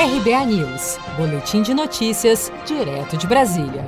RBA News, Boletim de Notícias, direto de Brasília.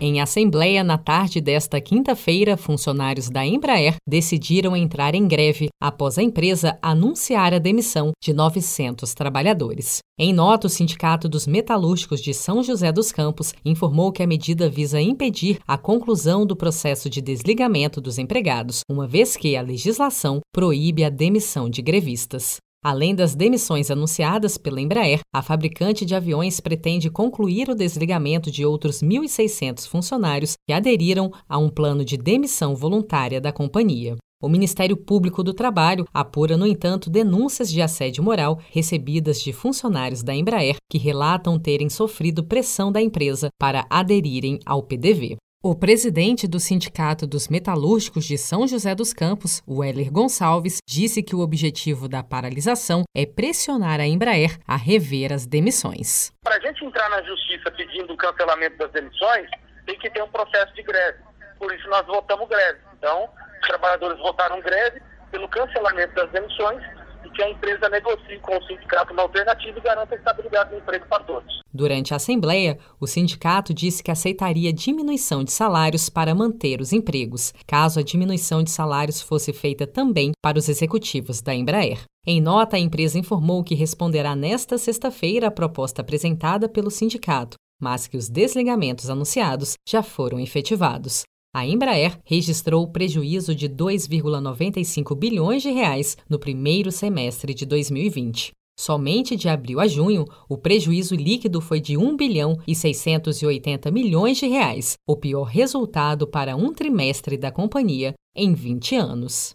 Em assembleia na tarde desta quinta-feira, funcionários da Embraer decidiram entrar em greve após a empresa anunciar a demissão de 900 trabalhadores. Em nota, o Sindicato dos Metalúrgicos de São José dos Campos informou que a medida visa impedir a conclusão do processo de desligamento dos empregados, uma vez que a legislação proíbe a demissão de grevistas. Além das demissões anunciadas pela Embraer, a fabricante de aviões pretende concluir o desligamento de outros 1.600 funcionários que aderiram a um plano de demissão voluntária da companhia. O Ministério Público do Trabalho apura, no entanto, denúncias de assédio moral recebidas de funcionários da Embraer que relatam terem sofrido pressão da empresa para aderirem ao PDV. O presidente do Sindicato dos Metalúrgicos de São José dos Campos, Weller Gonçalves, disse que o objetivo da paralisação é pressionar a Embraer a rever as demissões. Para a gente entrar na justiça pedindo o cancelamento das demissões, tem que ter um processo de greve. Por isso nós votamos greve. Então, os trabalhadores votaram greve pelo cancelamento das demissões e que a empresa negocie com o sindicato uma alternativa e garanta a estabilidade do emprego para todos. Durante a Assembleia, o sindicato disse que aceitaria diminuição de salários para manter os empregos, caso a diminuição de salários fosse feita também para os executivos da Embraer. Em nota, a empresa informou que responderá nesta sexta-feira à proposta apresentada pelo sindicato, mas que os desligamentos anunciados já foram efetivados. A Embraer registrou prejuízo de 2,95 bilhões de reais no primeiro semestre de 2020. Somente de abril a junho, o prejuízo líquido foi de 1 bilhão e 680 milhões de reais, o pior resultado para um trimestre da companhia em 20 anos.